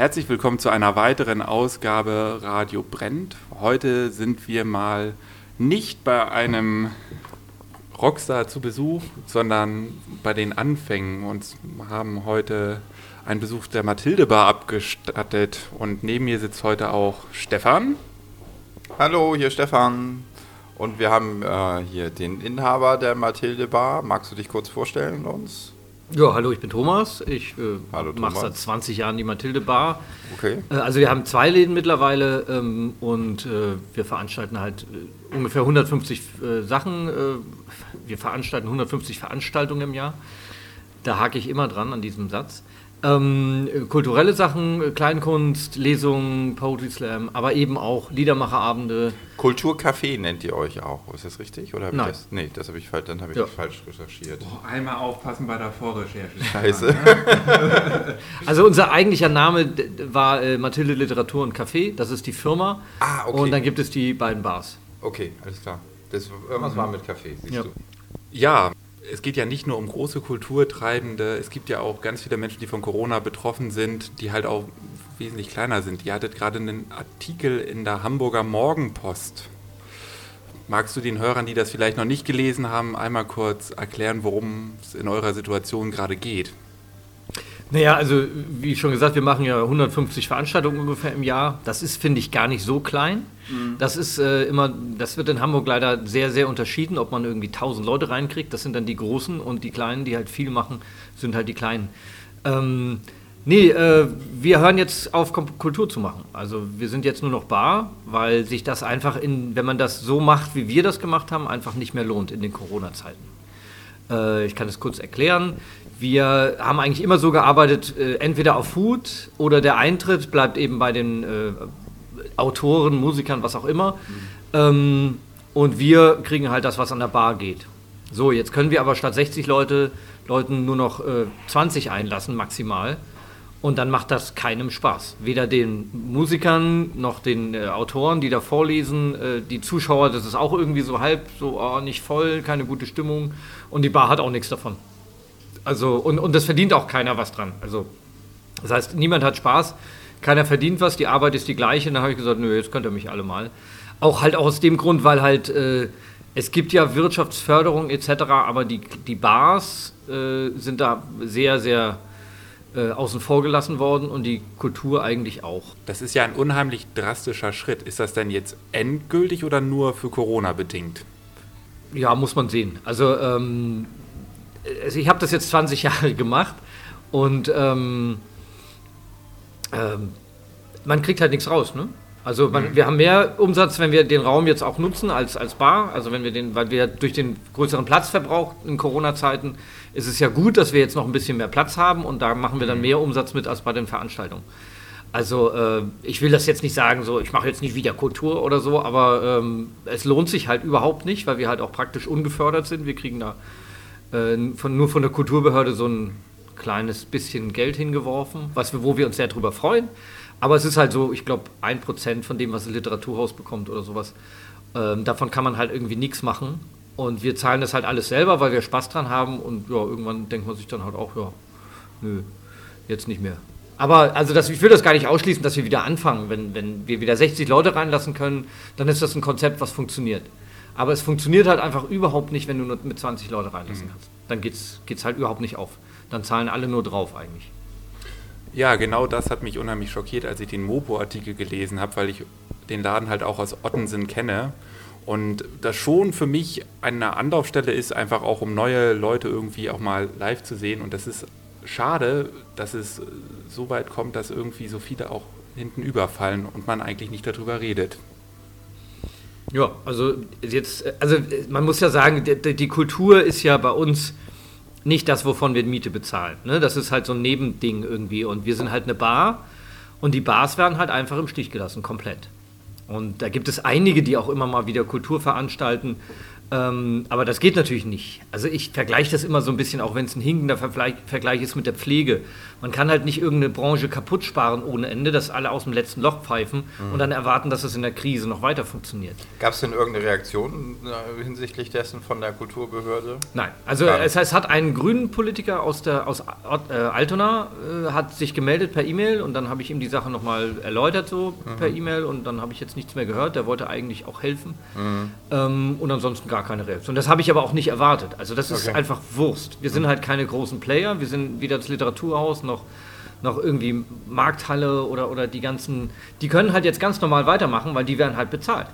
Herzlich willkommen zu einer weiteren Ausgabe Radio Brennt. Heute sind wir mal nicht bei einem Rockstar zu Besuch, sondern bei den Anfängen und haben heute einen Besuch der Mathilde Bar abgestattet. Und neben mir sitzt heute auch Stefan. Hallo, hier Stefan. Und wir haben äh, hier den Inhaber der Mathilde Bar. Magst du dich kurz vorstellen uns? Ja, hallo, ich bin Thomas. Ich äh, mache seit 20 Jahren die Mathilde Bar. Okay. Äh, also wir haben zwei Läden mittlerweile ähm, und äh, wir veranstalten halt äh, ungefähr 150 äh, Sachen. Äh, wir veranstalten 150 Veranstaltungen im Jahr. Da hake ich immer dran an diesem Satz. Ähm, kulturelle Sachen, Kleinkunst, Lesungen, Poetry Slam, aber eben auch Liedermacherabende. Kulturcafé nennt ihr euch auch, ist das richtig? Oder Nein. Das, nee, das habe ich, dann habe ich ja. falsch recherchiert. Oh, einmal aufpassen bei der Vorrecherche. Scheiße. also unser eigentlicher Name war äh, Mathilde Literatur und Café, das ist die Firma. Ah, okay. Und dann gibt es die beiden Bars. Okay, alles klar. Das, irgendwas mhm. war mit Café, siehst ja. du. Ja, es geht ja nicht nur um große Kulturtreibende, es gibt ja auch ganz viele Menschen, die von Corona betroffen sind, die halt auch wesentlich kleiner sind. Ihr hattet gerade einen Artikel in der Hamburger Morgenpost. Magst du den Hörern, die das vielleicht noch nicht gelesen haben, einmal kurz erklären, worum es in eurer Situation gerade geht? Naja, also wie schon gesagt, wir machen ja 150 Veranstaltungen ungefähr im Jahr. Das ist, finde ich, gar nicht so klein. Mhm. Das ist äh, immer, das wird in Hamburg leider sehr, sehr unterschieden, ob man irgendwie 1000 Leute reinkriegt. Das sind dann die Großen und die Kleinen, die halt viel machen, sind halt die Kleinen. Ähm, nee, äh, wir hören jetzt auf, Kultur zu machen. Also wir sind jetzt nur noch Bar, weil sich das einfach in, wenn man das so macht, wie wir das gemacht haben, einfach nicht mehr lohnt in den Corona-Zeiten. Äh, ich kann es kurz erklären. Wir haben eigentlich immer so gearbeitet, äh, entweder auf Food oder der Eintritt bleibt eben bei den äh, Autoren, Musikern, was auch immer. Mhm. Ähm, und wir kriegen halt das, was an der Bar geht. So, jetzt können wir aber statt 60 Leute, Leuten nur noch äh, 20 einlassen, maximal. Und dann macht das keinem Spaß. Weder den Musikern noch den äh, Autoren, die da vorlesen. Äh, die Zuschauer, das ist auch irgendwie so halb, so oh, nicht voll, keine gute Stimmung. Und die Bar hat auch nichts davon. Also, und, und das verdient auch keiner was dran. Also, das heißt, niemand hat Spaß, keiner verdient was, die Arbeit ist die gleiche. Und dann habe ich gesagt, nö, jetzt könnt ihr mich alle mal. Auch halt auch aus dem Grund, weil halt äh, es gibt ja Wirtschaftsförderung etc., aber die, die Bars äh, sind da sehr, sehr äh, außen vor gelassen worden und die Kultur eigentlich auch. Das ist ja ein unheimlich drastischer Schritt. Ist das denn jetzt endgültig oder nur für Corona bedingt? Ja, muss man sehen. Also ähm, also ich habe das jetzt 20 Jahre gemacht und ähm, ähm, man kriegt halt nichts raus. Ne? Also man, mhm. wir haben mehr Umsatz, wenn wir den Raum jetzt auch nutzen als, als Bar. Also wenn wir den, weil wir durch den größeren Platzverbrauch in Corona-Zeiten ist es ja gut, dass wir jetzt noch ein bisschen mehr Platz haben und da machen wir dann mhm. mehr Umsatz mit als bei den Veranstaltungen. Also äh, ich will das jetzt nicht sagen, so ich mache jetzt nicht wieder Kultur oder so, aber ähm, es lohnt sich halt überhaupt nicht, weil wir halt auch praktisch ungefördert sind. Wir kriegen da äh, von, nur von der Kulturbehörde so ein kleines bisschen Geld hingeworfen, was wir, wo wir uns sehr drüber freuen. Aber es ist halt so, ich glaube, ein Prozent von dem, was das Literaturhaus bekommt oder sowas. Ähm, davon kann man halt irgendwie nichts machen. Und wir zahlen das halt alles selber, weil wir Spaß dran haben. Und ja, irgendwann denkt man sich dann halt auch, ja, nö, jetzt nicht mehr. Aber also das, ich will das gar nicht ausschließen, dass wir wieder anfangen. Wenn, wenn wir wieder 60 Leute reinlassen können, dann ist das ein Konzept, was funktioniert. Aber es funktioniert halt einfach überhaupt nicht, wenn du nur mit 20 Leute reinlassen mhm. kannst. Dann geht es halt überhaupt nicht auf. Dann zahlen alle nur drauf eigentlich. Ja, genau das hat mich unheimlich schockiert, als ich den Mopo-Artikel gelesen habe, weil ich den Laden halt auch aus Ottensen kenne. Und das schon für mich eine Anlaufstelle ist, einfach auch um neue Leute irgendwie auch mal live zu sehen. Und das ist schade, dass es so weit kommt, dass irgendwie so viele auch hinten überfallen und man eigentlich nicht darüber redet. Ja, also jetzt, also man muss ja sagen, die, die Kultur ist ja bei uns nicht das, wovon wir Miete bezahlen. Ne? Das ist halt so ein Nebending irgendwie. Und wir sind halt eine Bar und die Bars werden halt einfach im Stich gelassen, komplett. Und da gibt es einige, die auch immer mal wieder Kultur veranstalten. Ähm, aber das geht natürlich nicht. Also ich vergleiche das immer so ein bisschen, auch wenn es ein hinkender Vergleich, Vergleich ist mit der Pflege. Man kann halt nicht irgendeine Branche kaputt sparen ohne Ende, dass alle aus dem letzten Loch pfeifen mhm. und dann erwarten, dass es in der Krise noch weiter funktioniert. Gab es denn irgendeine Reaktion äh, hinsichtlich dessen von der Kulturbehörde? Nein, also es, heißt, es hat einen grünen Politiker aus, der, aus äh, Altona äh, hat sich gemeldet per E-Mail und dann habe ich ihm die Sache nochmal erläutert so mhm. per E-Mail und dann habe ich jetzt nichts mehr gehört. Der wollte eigentlich auch helfen mhm. ähm, und ansonsten gar keine Reaktion. Das habe ich aber auch nicht erwartet. Also das ist okay. einfach Wurst. Wir sind mhm. halt keine großen Player. Wir sind weder das Literaturhaus noch noch irgendwie Markthalle oder, oder die ganzen, die können halt jetzt ganz normal weitermachen, weil die werden halt bezahlt.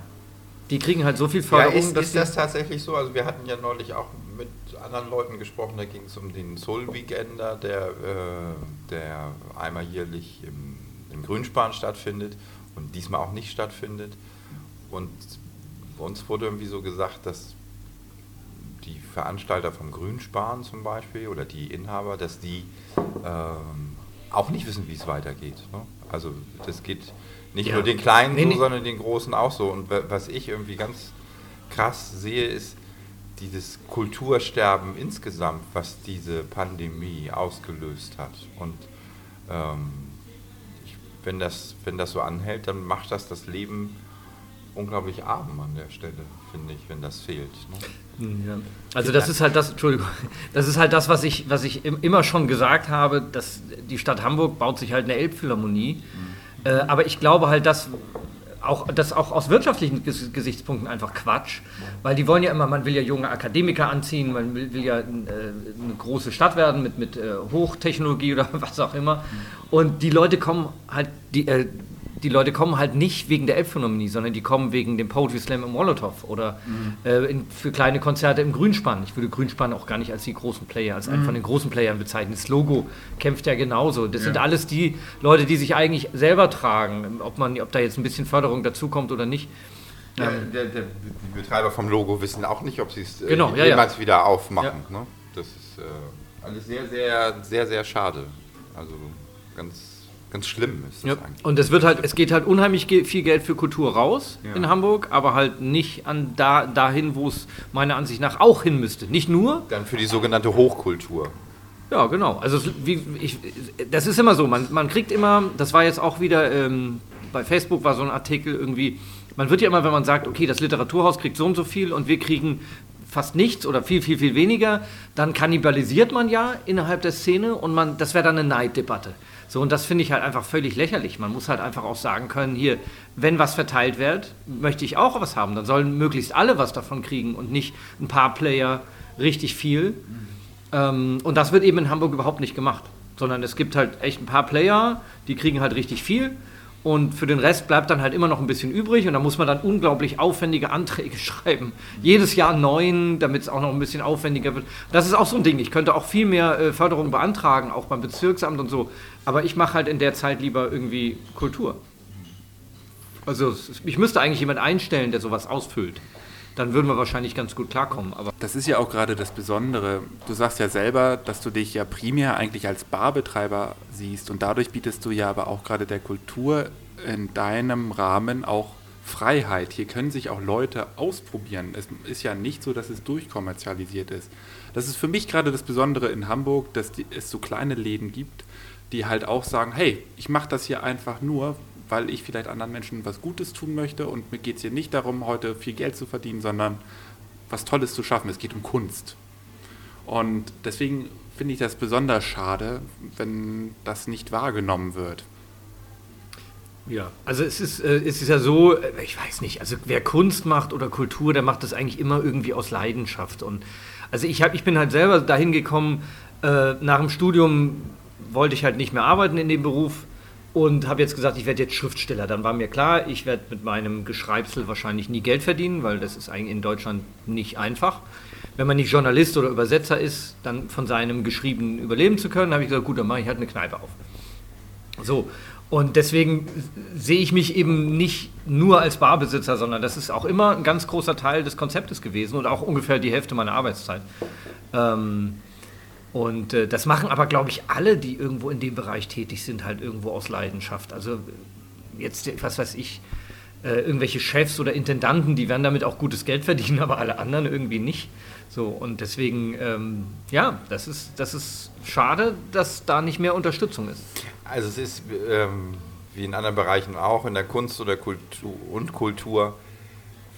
Die kriegen halt so viel Förderung. Ja, ist, ist das tatsächlich so? Also wir hatten ja neulich auch mit anderen Leuten gesprochen, da ging es um den Soul Weekender, der, äh, der einmal jährlich im, im Grünspan stattfindet und diesmal auch nicht stattfindet. Und uns wurde irgendwie so gesagt, dass die Veranstalter vom Grünspan zum Beispiel oder die Inhaber, dass die ähm, auch nicht wissen, wie es weitergeht. Ne? Also das geht nicht ja. nur den Kleinen nee, so, nee. sondern den Großen auch so. Und was ich irgendwie ganz krass sehe, ist dieses Kultursterben insgesamt, was diese Pandemie ausgelöst hat. Und ähm, ich, wenn, das, wenn das so anhält, dann macht das das Leben unglaublich arm an der Stelle, finde ich, wenn das fehlt. Ne? Ja. Also das ist halt das, Entschuldigung, das ist halt das, was ich, was ich immer schon gesagt habe, dass die Stadt Hamburg baut sich halt eine Elbphilharmonie. Mhm. Äh, aber ich glaube halt, dass auch, das auch aus wirtschaftlichen Gesichtspunkten einfach Quatsch, weil die wollen ja immer, man will ja junge Akademiker anziehen, man will, will ja äh, eine große Stadt werden mit, mit äh, Hochtechnologie oder was auch immer. Und die Leute kommen halt, die, äh, die Leute kommen halt nicht wegen der Elbphilharmonie, sondern die kommen wegen dem Poetry Slam im Molotow oder mhm. äh, in, für kleine Konzerte im Grünspann. Ich würde Grünspann auch gar nicht als die großen Player, als mhm. einen von den großen Playern bezeichnen. Das Logo kämpft ja genauso. Das ja. sind alles die Leute, die sich eigentlich selber tragen, ob, man, ob da jetzt ein bisschen Förderung dazukommt oder nicht. Ja, ähm, der, der, die Betreiber vom Logo wissen auch nicht, ob sie es äh, genau, jemals ja, wieder aufmachen. Ne? Das ist äh, alles sehr, sehr, sehr, sehr schade. Also ganz ganz schlimm ist das ja. eigentlich. Und es wird halt, es geht halt unheimlich viel Geld für Kultur raus ja. in Hamburg, aber halt nicht an da, dahin, wo es meiner Ansicht nach auch hin müsste. Nicht nur. Dann für die sogenannte Hochkultur. Ja, genau. Also wie, ich, das ist immer so. Man, man kriegt immer, das war jetzt auch wieder ähm, bei Facebook war so ein Artikel irgendwie. Man wird ja immer, wenn man sagt, okay, das Literaturhaus kriegt so und so viel und wir kriegen fast nichts oder viel, viel, viel weniger, dann kannibalisiert man ja innerhalb der Szene und man, das wäre dann eine Neiddebatte. So, und das finde ich halt einfach völlig lächerlich. Man muss halt einfach auch sagen können, hier, wenn was verteilt wird, möchte ich auch was haben. Dann sollen möglichst alle was davon kriegen und nicht ein paar Player richtig viel. Ähm, und das wird eben in Hamburg überhaupt nicht gemacht. Sondern es gibt halt echt ein paar Player, die kriegen halt richtig viel und für den Rest bleibt dann halt immer noch ein bisschen übrig und da muss man dann unglaublich aufwendige Anträge schreiben. Jedes Jahr neun, damit es auch noch ein bisschen aufwendiger wird. Das ist auch so ein Ding. Ich könnte auch viel mehr äh, Förderung beantragen, auch beim Bezirksamt und so. Aber ich mache halt in der Zeit lieber irgendwie Kultur. Also ich müsste eigentlich jemand einstellen, der sowas ausfüllt dann würden wir wahrscheinlich ganz gut klarkommen. Aber das ist ja auch gerade das Besondere. Du sagst ja selber, dass du dich ja primär eigentlich als Barbetreiber siehst und dadurch bietest du ja aber auch gerade der Kultur in deinem Rahmen auch Freiheit. Hier können sich auch Leute ausprobieren. Es ist ja nicht so, dass es durchkommerzialisiert ist. Das ist für mich gerade das Besondere in Hamburg, dass es so kleine Läden gibt, die halt auch sagen, hey, ich mache das hier einfach nur, weil ich vielleicht anderen Menschen was Gutes tun möchte und mir geht es hier nicht darum, heute viel Geld zu verdienen, sondern was Tolles zu schaffen. Es geht um Kunst. Und deswegen finde ich das besonders schade, wenn das nicht wahrgenommen wird. Ja, also es ist, äh, es ist ja so, äh, ich weiß nicht, also wer Kunst macht oder Kultur, der macht das eigentlich immer irgendwie aus Leidenschaft. Und also ich, hab, ich bin halt selber dahin gekommen, äh, nach dem Studium wollte ich halt nicht mehr arbeiten in dem Beruf und habe jetzt gesagt, ich werde jetzt Schriftsteller. Dann war mir klar, ich werde mit meinem Geschreibsel wahrscheinlich nie Geld verdienen, weil das ist eigentlich in Deutschland nicht einfach. Wenn man nicht Journalist oder Übersetzer ist, dann von seinem Geschriebenen überleben zu können, habe ich gesagt, gut, dann mache ich halt eine Kneipe auf. So, und deswegen sehe ich mich eben nicht nur als Barbesitzer, sondern das ist auch immer ein ganz großer Teil des Konzeptes gewesen und auch ungefähr die Hälfte meiner Arbeitszeit. Ähm, und äh, das machen aber, glaube ich, alle, die irgendwo in dem Bereich tätig sind, halt irgendwo aus Leidenschaft. Also jetzt, was weiß ich, äh, irgendwelche Chefs oder Intendanten, die werden damit auch gutes Geld verdienen, aber alle anderen irgendwie nicht. So, und deswegen, ähm, ja, das ist, das ist schade, dass da nicht mehr Unterstützung ist. Also es ist ähm, wie in anderen Bereichen auch, in der Kunst oder Kultur und Kultur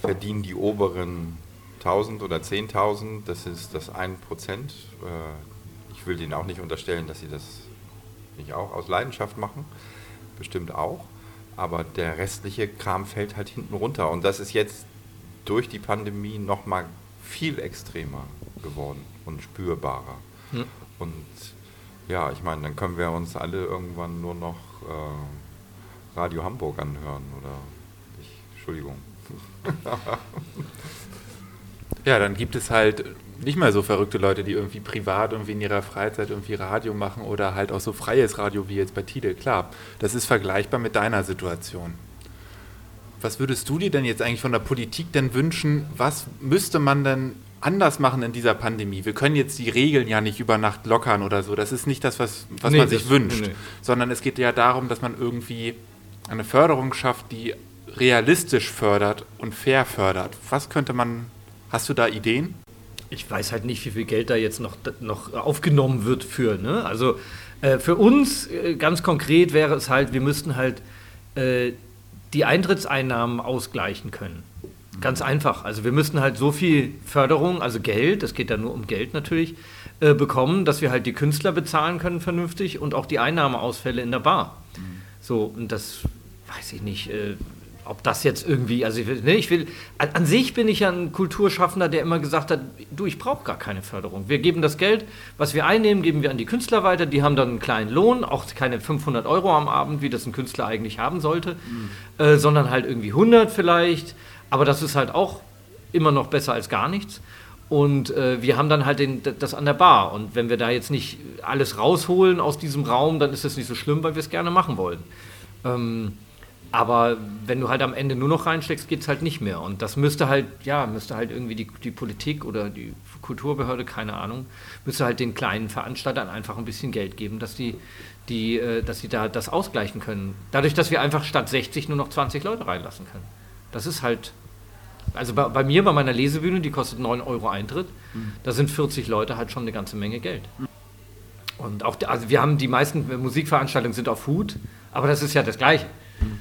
verdienen die oberen 1000 oder 10.000, das ist das 1%. Äh, ich will denen auch nicht unterstellen, dass sie das nicht auch aus Leidenschaft machen, bestimmt auch, aber der restliche Kram fällt halt hinten runter und das ist jetzt durch die Pandemie nochmal viel extremer geworden und spürbarer. Hm. Und ja, ich meine, dann können wir uns alle irgendwann nur noch äh, Radio Hamburg anhören oder ich, Entschuldigung. ja, dann gibt es halt nicht mal so verrückte Leute, die irgendwie privat irgendwie in ihrer Freizeit irgendwie Radio machen oder halt auch so freies Radio wie jetzt bei Tide. Klar, das ist vergleichbar mit deiner Situation. Was würdest du dir denn jetzt eigentlich von der Politik denn wünschen? Was müsste man denn anders machen in dieser Pandemie? Wir können jetzt die Regeln ja nicht über Nacht lockern oder so. Das ist nicht das, was, was nee, man sich wünscht, nee. sondern es geht ja darum, dass man irgendwie eine Förderung schafft, die realistisch fördert und fair fördert. Was könnte man, hast du da Ideen? Ich weiß halt nicht, wie viel Geld da jetzt noch, noch aufgenommen wird für. Ne? Also äh, für uns äh, ganz konkret wäre es halt, wir müssten halt äh, die Eintrittseinnahmen ausgleichen können. Ganz einfach. Also wir müssten halt so viel Förderung, also Geld, es geht da nur um Geld natürlich, äh, bekommen, dass wir halt die Künstler bezahlen können vernünftig und auch die Einnahmeausfälle in der Bar. Mhm. So, und das weiß ich nicht. Ob das jetzt irgendwie, also ich will, ne, ich will, an, an, sich bin ich ja ein Kulturschaffender, der immer gesagt hat, du, ich brauche gar keine Förderung. Wir geben das Geld, was wir einnehmen, geben wir an die Künstler weiter, die haben dann einen kleinen Lohn, auch keine 500 Euro am Abend, wie das ein Künstler eigentlich haben sollte, mhm. äh, sondern halt irgendwie 100 vielleicht, aber das ist halt auch immer noch besser als gar nichts. Und äh, wir haben dann halt den, das an der Bar. Und wenn wir da jetzt nicht alles rausholen aus diesem Raum, dann ist das nicht so schlimm, weil wir es gerne machen wollen. Ähm, aber wenn du halt am Ende nur noch reinsteckst, geht es halt nicht mehr. Und das müsste halt, ja, müsste halt irgendwie die, die Politik oder die Kulturbehörde, keine Ahnung, müsste halt den kleinen Veranstaltern einfach ein bisschen Geld geben, dass die, die, äh, dass sie da das ausgleichen können. Dadurch, dass wir einfach statt 60 nur noch 20 Leute reinlassen können. Das ist halt, also bei, bei mir, bei meiner Lesebühne, die kostet 9 Euro Eintritt, mhm. da sind 40 Leute halt schon eine ganze Menge Geld. Und auch, also wir haben die meisten Musikveranstaltungen sind auf Hut, aber das ist ja das Gleiche.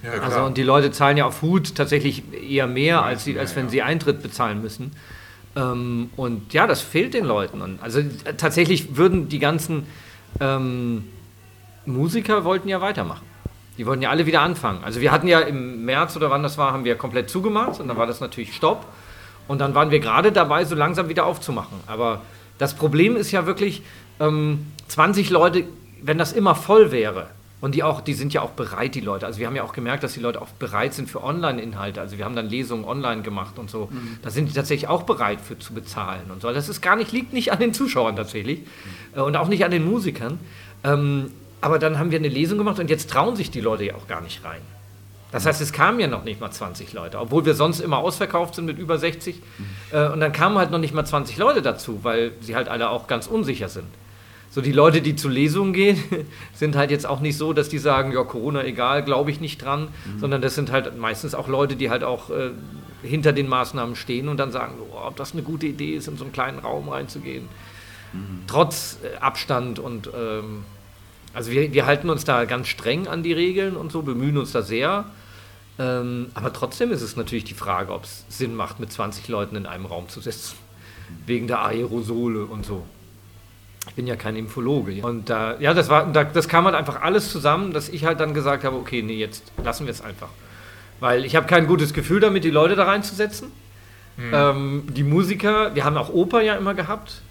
Ja, also und die Leute zahlen ja auf Hut tatsächlich eher mehr, als, sie, als wenn sie Eintritt bezahlen müssen. Ähm, und ja, das fehlt den Leuten. Und also tatsächlich würden die ganzen ähm, Musiker wollten ja weitermachen. Die wollten ja alle wieder anfangen. Also wir hatten ja im März oder wann das war, haben wir komplett zugemacht und dann war das natürlich Stopp. Und dann waren wir gerade dabei, so langsam wieder aufzumachen. Aber das Problem ist ja wirklich, ähm, 20 Leute, wenn das immer voll wäre, und die auch, die sind ja auch bereit, die Leute. Also wir haben ja auch gemerkt, dass die Leute auch bereit sind für Online-Inhalte. Also wir haben dann Lesungen online gemacht und so. Mhm. Da sind die tatsächlich auch bereit für zu bezahlen und so. Das ist gar nicht, liegt nicht an den Zuschauern tatsächlich mhm. und auch nicht an den Musikern. Ähm, aber dann haben wir eine Lesung gemacht und jetzt trauen sich die Leute ja auch gar nicht rein. Das heißt, es kamen ja noch nicht mal 20 Leute, obwohl wir sonst immer ausverkauft sind mit über 60. Mhm. Äh, und dann kamen halt noch nicht mal 20 Leute dazu, weil sie halt alle auch ganz unsicher sind so die Leute, die zu Lesungen gehen, sind halt jetzt auch nicht so, dass die sagen, ja, Corona egal, glaube ich nicht dran, mhm. sondern das sind halt meistens auch Leute, die halt auch äh, hinter den Maßnahmen stehen und dann sagen, oh, ob das eine gute Idee ist, in so einen kleinen Raum reinzugehen. Mhm. Trotz äh, Abstand und ähm, also wir, wir halten uns da ganz streng an die Regeln und so, bemühen uns da sehr. Ähm, aber trotzdem ist es natürlich die Frage, ob es Sinn macht, mit 20 Leuten in einem Raum zu sitzen. Wegen der Aerosole und so. Ich bin ja kein Infologe. Und äh, ja, das, war, das kam halt einfach alles zusammen, dass ich halt dann gesagt habe, okay, nee, jetzt lassen wir es einfach. Weil ich habe kein gutes Gefühl damit, die Leute da reinzusetzen. Mhm. Ähm, die Musiker, wir haben auch Oper ja immer gehabt.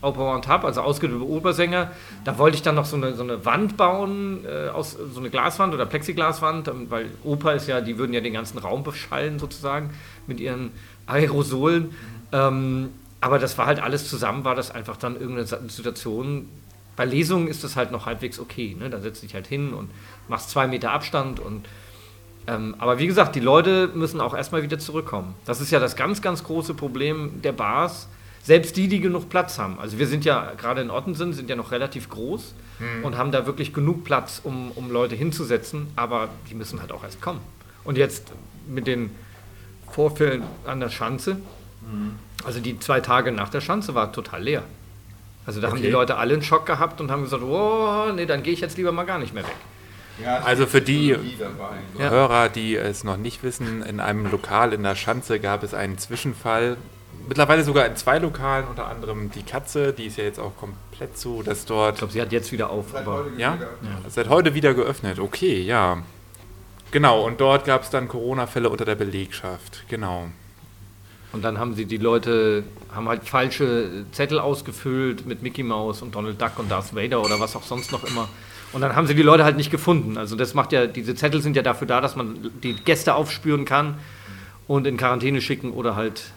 Oper und Hub, also ausgebildete Opersänger. Da wollte ich dann noch so eine, so eine Wand bauen, äh, aus, so eine Glaswand oder Plexiglaswand, ähm, weil Oper ist ja, die würden ja den ganzen Raum beschallen sozusagen mit ihren Aerosolen. Mhm. Ähm, aber das war halt alles zusammen, war das einfach dann irgendeine Situation. Bei Lesungen ist das halt noch halbwegs okay. Ne? Da setzt dich halt hin und machst zwei Meter Abstand und ähm, aber wie gesagt, die Leute müssen auch erstmal wieder zurückkommen. Das ist ja das ganz, ganz große Problem der Bars. Selbst die, die genug Platz haben. Also wir sind ja gerade in Ottensen, sind ja noch relativ groß mhm. und haben da wirklich genug Platz, um, um Leute hinzusetzen, aber die müssen halt auch erst kommen. Und jetzt mit den Vorfällen an der Schanze, also die zwei Tage nach der Schanze war total leer. Also da haben die Okay. Leute alle einen Schock gehabt und haben gesagt, oh, nee, dann gehe ich jetzt lieber mal gar nicht mehr weg. Ja, Also für die- dabei. Ja. Hörer, die es noch nicht wissen, in einem Lokal in der Schanze gab es einen Zwischenfall. Mittlerweile sogar in zwei Lokalen, unter anderem die Katze, die ist ja jetzt auch komplett zu, dass Ich dort glaube, sie hat jetzt wieder auf. Aber Ja? seit heute wieder geöffnet. Okay, ja. Genau, und dort gab es dann Corona-Fälle unter der Belegschaft. Genau. Und dann haben sie die Leute, haben halt falsche Zettel ausgefüllt mit Mickey Mouse und Donald Duck und Darth Vader oder was auch sonst noch immer. Und dann haben sie die Leute halt nicht gefunden. Also das macht ja, diese Zettel sind ja dafür da, dass man die Gäste aufspüren kann und in Quarantäne schicken oder halt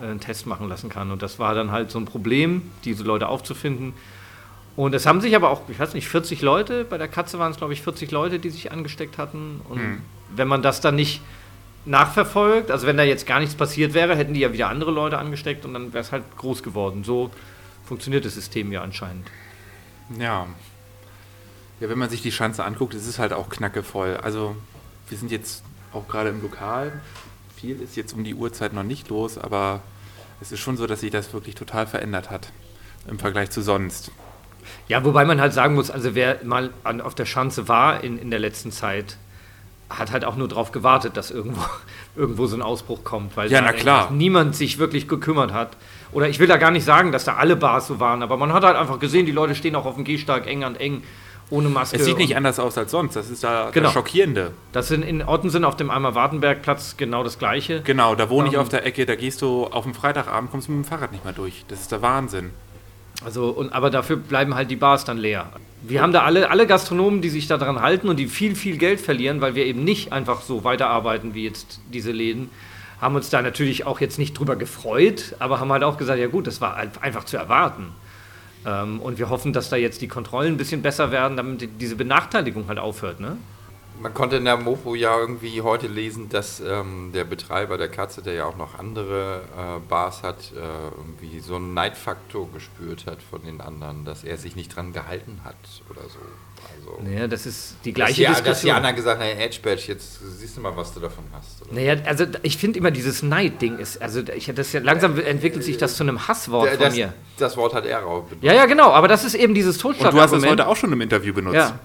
äh, einen Test machen lassen kann. Und das war dann halt so ein Problem, diese Leute aufzufinden. Und es haben sich aber auch, ich weiß nicht, 40 Leute, bei der Katze waren es glaube ich 40 Leute, die sich angesteckt hatten. Und wenn man das dann nicht nachverfolgt, also wenn da jetzt gar nichts passiert wäre, hätten die ja wieder andere Leute angesteckt und dann wäre es halt groß geworden. So funktioniert das System ja anscheinend. Ja. Ja, wenn man sich die Schanze anguckt, es ist halt auch knackevoll. Also, wir sind jetzt auch gerade im Lokal. Viel ist jetzt um die Uhrzeit noch nicht los, aber es ist schon so, dass sich das wirklich total verändert hat im Vergleich zu sonst. Ja, wobei man halt sagen muss, also wer mal an, auf der Schanze war in, in der letzten Zeit, hat halt auch nur darauf gewartet, dass irgendwo, irgendwo so ein Ausbruch kommt, weil Ja, niemand sich wirklich gekümmert hat. Oder ich will da gar nicht sagen, dass da alle Bars so waren, aber man hat halt einfach gesehen, die Leute stehen auch auf dem Gehsteig eng an eng, ohne Maske. Es sieht nicht anders aus als sonst. Das ist da Genau. das Schockierende. Das sind in Ottensen auf dem Eimer-Wartenberg-Platz genau das Gleiche. Genau, da wohne ich Ähm. auf der Ecke, da gehst du auf dem Freitagabend, kommst du mit dem Fahrrad nicht mehr durch. Das ist der Wahnsinn. Also, und, aber dafür bleiben halt die Bars dann leer. Wir haben da alle, alle Gastronomen, die sich daran halten und die viel, viel Geld verlieren, weil wir eben nicht einfach so weiterarbeiten wie jetzt diese Läden, haben uns da natürlich auch jetzt nicht drüber gefreut, aber haben halt auch gesagt, ja gut, das war ein- einfach zu erwarten. Ähm, und wir hoffen, dass da jetzt die Kontrollen ein bisschen besser werden, damit die- diese Benachteiligung halt aufhört. Ne? Man konnte in der Mopo ja irgendwie heute lesen, dass ähm, der Betreiber der Katze, der ja auch noch andere äh, Bars hat, äh, irgendwie so einen Neidfaktor gespürt hat von den anderen, dass er sich nicht dran gehalten hat oder so. Also, Naja, das ist die dass, gleiche die, dass die Diskussion. anderen gesagt haben, hey, Edgebadge, jetzt siehst du mal, was du davon hast. Oder? Naja, also ich finde immer dieses Neid-Ding ist, also ich, das ja, langsam entwickelt sich das zu einem Hasswort Der- von das, mir. das Wort hat er auch benutzt. Ja, ja, genau, aber das ist eben dieses Und du hast es Totschlagargument. heute auch schon im Interview benutzt. Ja,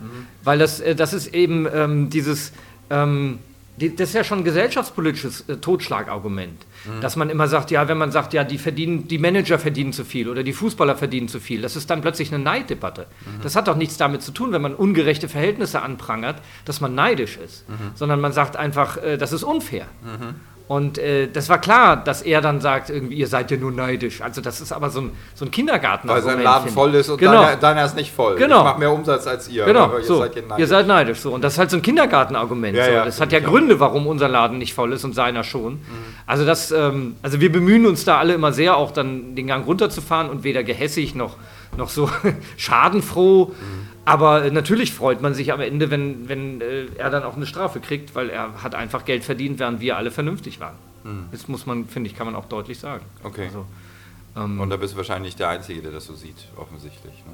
weil das, äh, das ist eben ähm, dieses, ähm, das ist ja schon ein gesellschaftspolitisches äh, Totschlagargument, dass man immer sagt, ja, wenn man sagt, ja, die verdienen, die Manager verdienen zu viel oder die Fußballer verdienen zu viel, das ist dann plötzlich eine Neiddebatte. Das hat doch nichts damit zu tun, wenn man ungerechte Verhältnisse anprangert, dass man neidisch ist, sondern man sagt einfach, äh, das ist unfair. Und äh, das war klar, dass er dann sagt, irgendwie, ihr seid ja nur neidisch. Also das ist aber so ein, so ein Kindergarten. Weil sein Laden voll ist und genau. deiner, deiner ist nicht voll. Genau. Ich mache mehr Umsatz als ihr. Genau, aber ihr so. seid ja neidisch. ihr seid neidisch. So. Und das ist halt so ein Kindergartenargument. Ja, so. ja, das hat ja. Gründe, warum unser Laden nicht voll ist und seiner schon. Mhm. Also das, ähm, also wir bemühen uns da alle immer sehr, auch dann den Gang runterzufahren und weder gehässig noch, noch so schadenfroh. Mhm. Aber äh, natürlich freut man sich am Ende, wenn, wenn äh, er dann auch eine Strafe kriegt, weil er hat einfach Geld verdient, während wir alle vernünftig waren. Das muss man, finde ich, kann man auch deutlich sagen. Mhm. Okay. Also, ähm, Und da bist du wahrscheinlich der Einzige, der das so sieht, offensichtlich. Ne?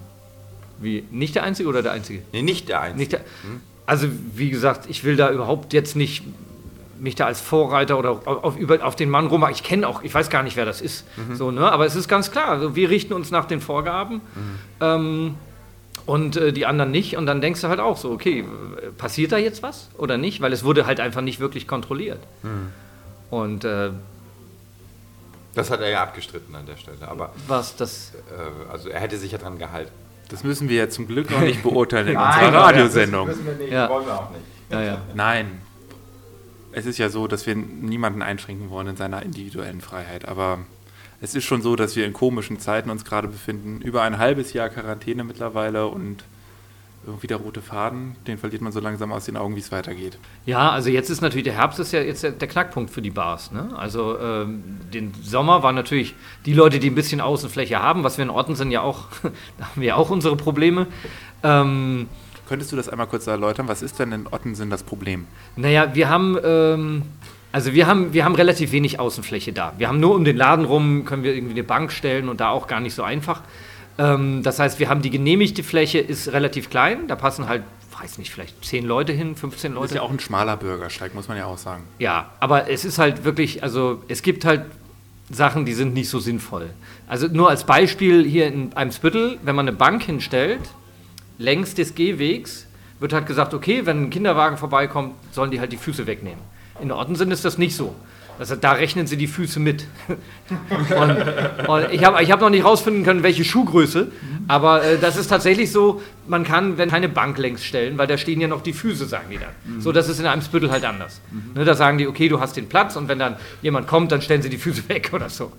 wie, nicht der Einzige oder der Einzige? Nee, nicht der Einzige. Nicht der, also wie gesagt, ich will da überhaupt jetzt nicht mich da als Vorreiter oder auf, über, auf den Mann rum. Ich kenne auch, ich weiß gar nicht, wer das ist. So, ne? Aber es ist ganz klar, also wir richten uns nach den Vorgaben ähm, und äh, die anderen nicht. Und dann denkst du halt auch so, okay, passiert da jetzt was oder nicht? Weil es wurde halt einfach nicht wirklich kontrolliert. Und äh, Das hat er ja abgestritten an der Stelle. Aber was das. äh, also er hätte sich ja dran gehalten. Das müssen wir ja zum Glück noch nicht beurteilen in Nein, unserer Radiosendung. Das müssen wir nicht, Ja. wollen wir auch nicht. Ja, ja. Nein. Es ist ja so, dass wir niemanden einschränken wollen in seiner individuellen Freiheit. Aber es ist schon so, dass wir in komischen Zeiten uns gerade befinden. Über ein halbes Jahr Quarantäne mittlerweile und irgendwie der rote Faden, den verliert man so langsam aus den Augen, wie es weitergeht. Ja, also jetzt ist natürlich, der Herbst ist ja jetzt der, Knackpunkt für die Bars. Ne? Also ähm, den Sommer war natürlich die Leute, die ein bisschen Außenfläche haben, was wir in Orten sind ja auch, da haben wir auch unsere Probleme. Ähm, Könntest du das einmal kurz erläutern? Was ist denn in Ottensen das Problem? naja, wir haben, ähm, also wir haben, wir haben relativ wenig Außenfläche da. Wir haben nur um den Laden rum, können wir irgendwie eine Bank stellen und da auch gar nicht so einfach. Ähm, das heißt, wir haben die genehmigte Fläche ist relativ klein, da passen halt, weiß nicht, vielleicht 10 Leute hin, 15 Das Leute. ist ja auch ein schmaler Bürgersteig, muss man ja auch sagen. Ja, aber es ist halt wirklich, also es gibt halt Sachen, die sind nicht so sinnvoll. Also nur als Beispiel hier in Eimsbüttel, wenn man eine Bank hinstellt, längs des Gehwegs, wird halt gesagt, okay, wenn ein Kinderwagen vorbeikommt, sollen die halt die Füße wegnehmen. In Ortensen ist das nicht so. Also da rechnen sie die Füße mit. und, und ich habe ich hab noch nicht rausfinden können, welche Schuhgröße, aber äh, das ist tatsächlich so, man kann, wenn keine Bank längs stellen, weil da stehen ja noch die Füße, sagen die dann. So, das ist in Eimsbüttel halt anders. Ne, da sagen die, okay, du hast den Platz und wenn dann jemand kommt, dann stellen sie die Füße weg oder so.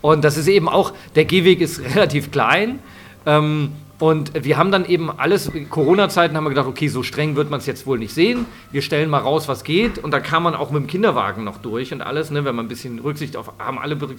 Und das ist eben auch, der Gehweg ist relativ klein. Ähm, und wir haben dann eben alles, Corona-Zeiten haben wir gedacht, okay, so streng wird man es jetzt wohl nicht sehen. Wir stellen mal raus, was geht. Und da kam man auch mit dem Kinderwagen noch durch und alles, ne, wenn man ein bisschen Rücksicht auf, haben alle ein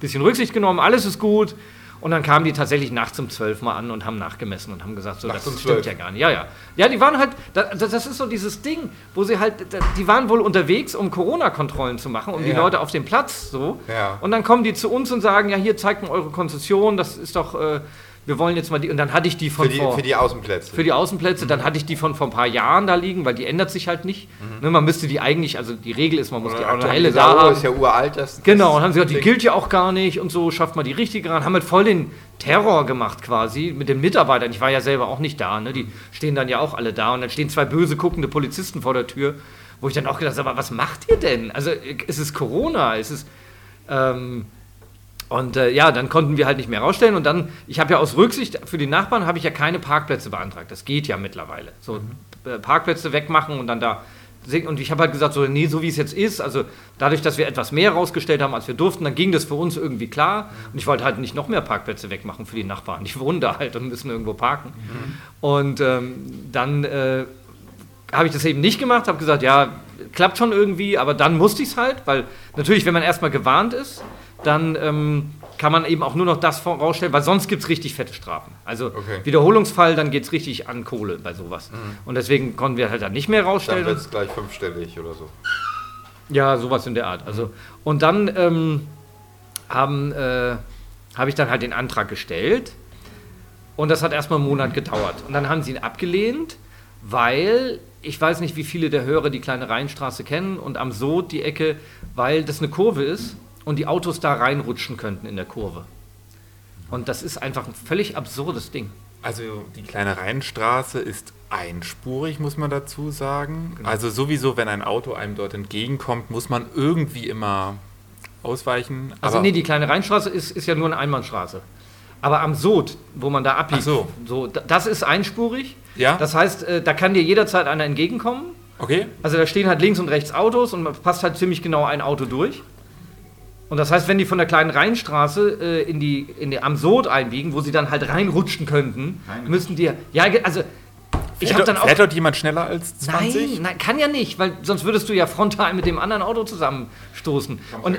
bisschen Rücksicht genommen, alles ist gut. Und dann kamen die tatsächlich nachts um 12 mal an und haben nachgemessen und haben gesagt, so, Nachts das um stimmt 12? ja gar nicht. Ja, ja. Ja, die waren halt, das, das ist so dieses Ding, wo sie halt, die waren wohl unterwegs, um Corona-Kontrollen zu machen, um die Ja. Leute auf dem Platz so. Ja. Und dann kommen die zu uns und sagen, ja, hier zeigt mir eure Konzession, das ist doch, äh, wir wollen jetzt mal die, und dann hatte ich die von Für die, vor, für die Außenplätze. für die Außenplätze, dann hatte ich die von vor ein paar Jahren da liegen, weil die ändert sich halt nicht. Ne, man müsste die eigentlich, also die Regel ist, man muss die aktuelle da haben. ist ja uralt. Das, Genau, das und haben sie gesagt, die Ding. gilt ja auch gar nicht und so, schafft mal die richtige ran. Haben halt voll den Terror gemacht quasi mit den Mitarbeitern. Ich war ja selber auch nicht da, ne? die stehen dann ja auch alle da und dann stehen zwei böse guckende Polizisten vor der Tür, wo ich dann auch gedacht habe, aber was macht ihr denn? Also es ist Corona, es ist... Ähm, und äh, ja, dann konnten wir halt nicht mehr rausstellen und dann, ich habe ja aus Rücksicht für die Nachbarn, habe ich ja keine Parkplätze beantragt. Das geht ja mittlerweile. So äh, Parkplätze wegmachen und dann da und ich habe halt gesagt, so, nee, so wie es jetzt ist, also dadurch, dass wir etwas mehr rausgestellt haben, als wir durften, dann ging das für uns irgendwie klar. Und ich wollte halt nicht noch mehr Parkplätze wegmachen für die Nachbarn. Die wohnen da halt und müssen irgendwo parken. Und ähm, dann äh, habe ich das eben nicht gemacht, habe gesagt, ja, klappt schon irgendwie, aber dann musste ich es halt, weil natürlich, wenn man erstmal gewarnt ist, dann ähm, kann man eben auch nur noch das vorausstellen, weil sonst gibt es richtig fette Strafen. Also Okay. Wiederholungsfall, dann geht es richtig an Kohle bei sowas. Und deswegen konnten wir halt dann nicht mehr Dann rausstellen. wird es gleich fünfstellig oder so. Ja, sowas in der Art. Also, und dann ähm, äh, habe ich dann halt den Antrag gestellt und das hat erstmal einen Monat gedauert. Und dann haben sie ihn abgelehnt, weil ich weiß nicht, wie viele der Hörer die kleine Rheinstraße kennen und am Sod die Ecke, weil das eine Kurve ist und die Autos da reinrutschen könnten in der Kurve. Und das ist einfach ein völlig absurdes Ding. Also die kleine Rheinstraße ist einspurig, muss man dazu sagen. Also sowieso, wenn ein Auto einem dort entgegenkommt, muss man irgendwie immer ausweichen. Also nee, die kleine Rheinstraße ist, ist ja nur eine Einbahnstraße. Aber am Sod, wo man da abbiegt, so. so, da- das ist einspurig. Ja. Das heißt, äh, da kann dir jederzeit einer entgegenkommen. okay. Also da stehen halt links und rechts Autos und man passt halt ziemlich genau ein Auto durch. Und das heißt, wenn die von der kleinen Rheinstraße äh, in die, in die am Sod einbiegen, wo sie dann halt reinrutschen könnten, müssen die. Ja, also ich habe Fährt, dann dort- auch. fährt dort jemand schneller als 20? Nein, nein, kann ja nicht, weil sonst würdest du ja frontal mit dem anderen Auto zusammenstoßen. Und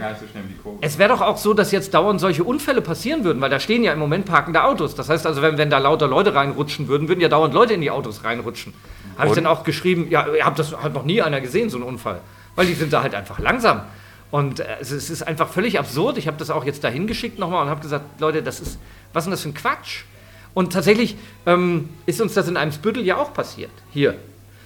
es wäre doch auch so, dass jetzt dauernd solche Unfälle passieren würden, weil da stehen ja im Moment parkende Autos. Das heißt also, wenn, wenn da lauter Leute reinrutschen würden, würden ja dauernd Leute in die Autos reinrutschen. Habe ich dann auch geschrieben, ja, ihr habt das hat noch nie einer gesehen, so einen Unfall. Weil die sind da halt einfach langsam. Und äh, es, ist- es ist einfach völlig absurd. Ich habe das auch jetzt dahin geschickt nochmal und habe gesagt, Leute, das ist, was ist denn das für ein Quatsch? Und tatsächlich ähm, ist uns das in einem Spüttel ja auch passiert. Hier.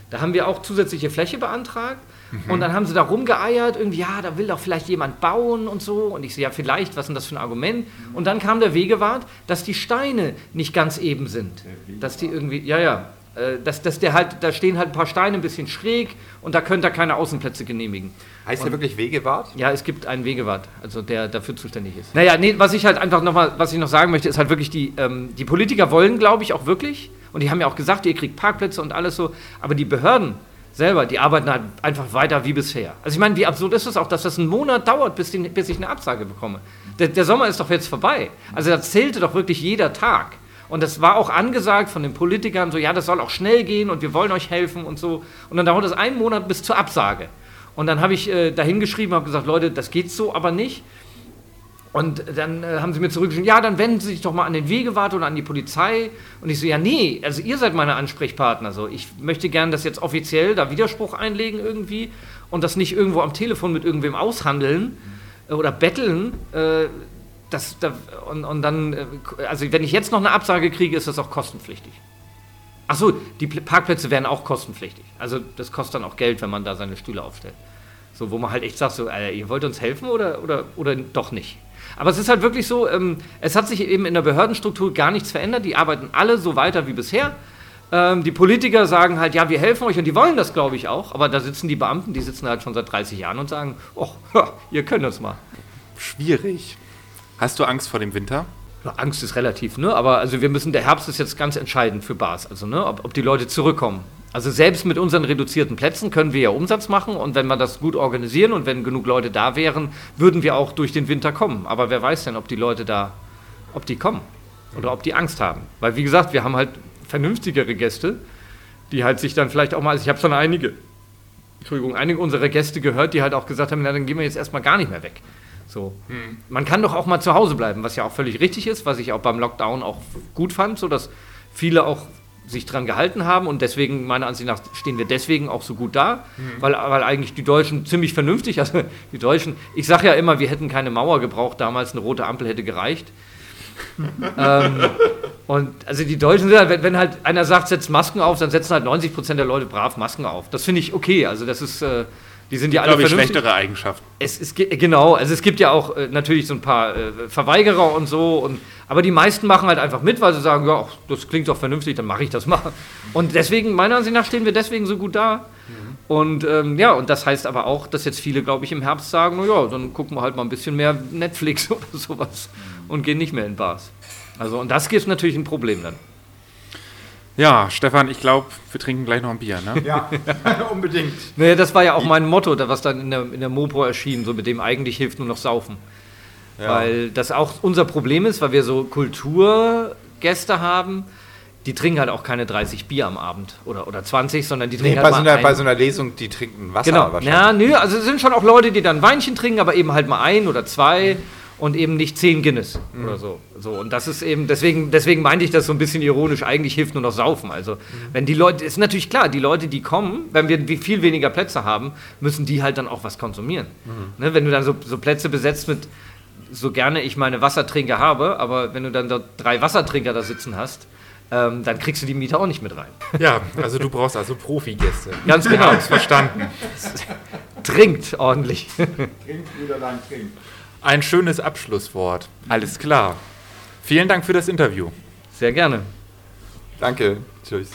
Da haben wir auch zusätzliche Fläche beantragt. Und dann haben sie da rumgeeiert, irgendwie, ja, da will doch vielleicht jemand bauen und so. Und ich sehe, ja, vielleicht, was ist denn das für ein Argument? Und dann kam der Wegewart, dass die Steine nicht ganz eben sind. Dass die irgendwie, ja, ja, dass, dass der halt, da stehen halt ein paar Steine ein bisschen schräg und da könnte er keine Außenplätze genehmigen. Heißt der wirklich Wegewart? Ja, es gibt einen Wegewart, also der dafür zuständig ist. Naja, nee, was ich halt einfach nochmal, was ich noch sagen möchte, ist halt wirklich, die, ähm, die Politiker wollen, glaube ich, auch wirklich, und die haben ja auch gesagt, ihr kriegt Parkplätze und alles so, aber die Behörden selber, die arbeiten halt einfach weiter wie bisher. Also ich meine, wie absurd ist es auch, dass das einen Monat dauert, bis, die, bis ich eine Absage bekomme. Der, der Sommer ist doch jetzt vorbei. Also da zählte doch wirklich jeder Tag. Und das war auch angesagt von den Politikern, so, ja, das soll auch schnell gehen und wir wollen euch helfen und so. Und dann dauert es einen Monat bis zur Absage. Und dann habe ich äh, dahin geschrieben, habe gesagt, Leute, das geht so aber nicht. Und dann äh, haben sie mir zurückgeschrieben, ja, dann wenden Sie sich doch mal an den Wegewart oder an die Polizei. Und ich so, ja, nee, also ihr seid meine Ansprechpartner. So. Ich möchte gern das jetzt offiziell da Widerspruch einlegen irgendwie und das nicht irgendwo am Telefon mit irgendwem aushandeln äh, oder betteln. Äh, das, da, und, und dann, äh, also wenn ich jetzt noch eine Absage kriege, ist das auch kostenpflichtig. Achso, die Parkplätze wären auch kostenpflichtig. Also das kostet dann auch Geld, wenn man da seine Stühle aufstellt. So, wo man halt echt sagt, so, Alter, ihr wollt uns helfen oder, oder, oder doch nicht. Aber es ist halt wirklich so, ähm, es hat sich eben in der Behördenstruktur gar nichts verändert. Die arbeiten alle so weiter wie bisher. Ähm, die Politiker sagen halt, ja, wir helfen euch und die wollen das, glaube ich, auch. Aber da sitzen die Beamten, die sitzen halt schon seit 30 Jahren und sagen, oh, ihr könnt das mal. Schwierig. Hast du Angst vor dem Winter? Angst ist relativ, ne? Aber also wir müssen, der Herbst ist jetzt ganz entscheidend für Bars, also ne, ob, ob die Leute zurückkommen. Also selbst mit unseren reduzierten Plätzen können wir ja Umsatz machen und wenn wir das gut organisieren und wenn genug Leute da wären, würden wir auch durch den Winter kommen. Aber wer weiß denn, ob die Leute da, ob die kommen oder ob die Angst haben. Weil wie gesagt, wir haben halt vernünftigere Gäste, die halt sich dann vielleicht auch mal, also ich habe schon einige, Entschuldigung, einige unserer Gäste gehört, die halt auch gesagt haben, na dann gehen wir jetzt erstmal gar nicht mehr weg. So. Hm. Man kann doch auch mal zu Hause bleiben, was ja auch völlig richtig ist, was ich auch beim Lockdown auch gut fand, so dass viele auch sich dran gehalten haben und deswegen, meiner Ansicht nach, stehen wir deswegen auch so gut da, mhm. weil, weil eigentlich die Deutschen ziemlich vernünftig, also die Deutschen, ich sage ja immer, wir hätten keine Mauer gebraucht, damals eine rote Ampel hätte gereicht. ähm, und also die Deutschen sind halt, wenn, wenn, halt einer sagt, setzt Masken auf, dann setzen halt 90 Prozent der Leute brav Masken auf. Das finde ich okay. Also das ist, äh, die sind ja alle glaube ich, schlechtere Eigenschaften. Es ist genau, also es gibt ja auch äh, natürlich so ein paar äh, Verweigerer und so, und, aber die meisten machen halt einfach mit, weil sie sagen, ja, ach, das klingt doch vernünftig, dann mache ich das mal. Und deswegen, meiner Ansicht nach, stehen wir deswegen so gut da. Mhm. Und ähm, ja, und das heißt aber auch, dass jetzt viele, glaube ich, im Herbst sagen, na ja, dann gucken wir halt mal ein bisschen mehr Netflix oder sowas und gehen nicht mehr in Bars. Also, und das ist natürlich ein Problem dann. Ja, Stefan, ich glaube, wir trinken gleich noch ein Bier, ne? Ja, unbedingt. Naja, das war ja auch mein Motto, was dann in der, in der Mopo erschien, so mit dem eigentlich hilft nur noch Saufen. Ja. Weil das auch unser Problem ist, weil wir so Kulturgäste haben, die trinken halt auch keine 30 Bier am Abend oder, oder 20, sondern die trinken nee, halt bei, so einer, bei so einer Lesung, die trinken Wasser genau. wahrscheinlich. Ja, nö, also es sind schon auch Leute, die dann Weinchen trinken, aber eben halt mal ein oder zwei. Mhm und eben nicht 10 Guinness mhm. oder so. so. Und das ist eben, deswegen, deswegen meinte ich das so ein bisschen ironisch, eigentlich hilft nur noch Saufen. Also, mhm. wenn die Leute, ist natürlich klar, die Leute, die kommen, wenn wir viel weniger Plätze haben, müssen die halt dann auch was konsumieren. Mhm. Ne, wenn du dann so, so Plätze besetzt mit, so gerne ich meine Wassertrinker habe, aber wenn du dann dort drei Wassertrinker da sitzen hast, ähm, dann kriegst du die Miete auch nicht mit rein. Ja, also du brauchst also Profigäste. Ganz genau. Verstanden. Trinkt ordentlich. Trinkt, Brüderlein, trinkt. Ein schönes Abschlusswort. Alles klar. Vielen Dank für das Interview. Sehr gerne. Danke. Tschüss.